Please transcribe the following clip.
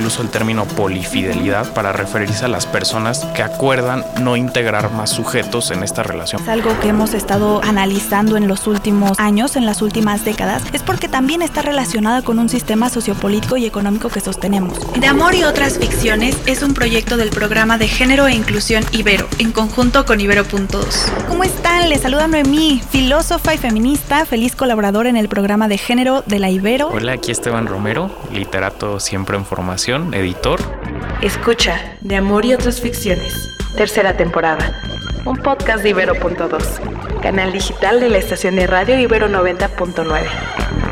incluso el término polifidelidad para referirse a las personas que acuerdan no integrar más sujetos en esta relación. Es algo que hemos estado analizando en los últimos años, en las últimas décadas, es porque también está relacionada con un sistema sociopolítico y económico que sostenemos. De Amor y otras ficciones es un proyecto del programa de género e inclusión Ibero, en conjunto con Ibero.2. ¿Cómo están? Les saluda Noemí, filósofa y feminista, feliz colaboradora en el programa de género de la Ibero. Hola, aquí Esteban Romero, literato siempre en formación, editor. Escucha, De Amor y otras ficciones, tercera temporada. Un podcast de Ibero.2, canal digital de la estación de radio Ibero 90.9.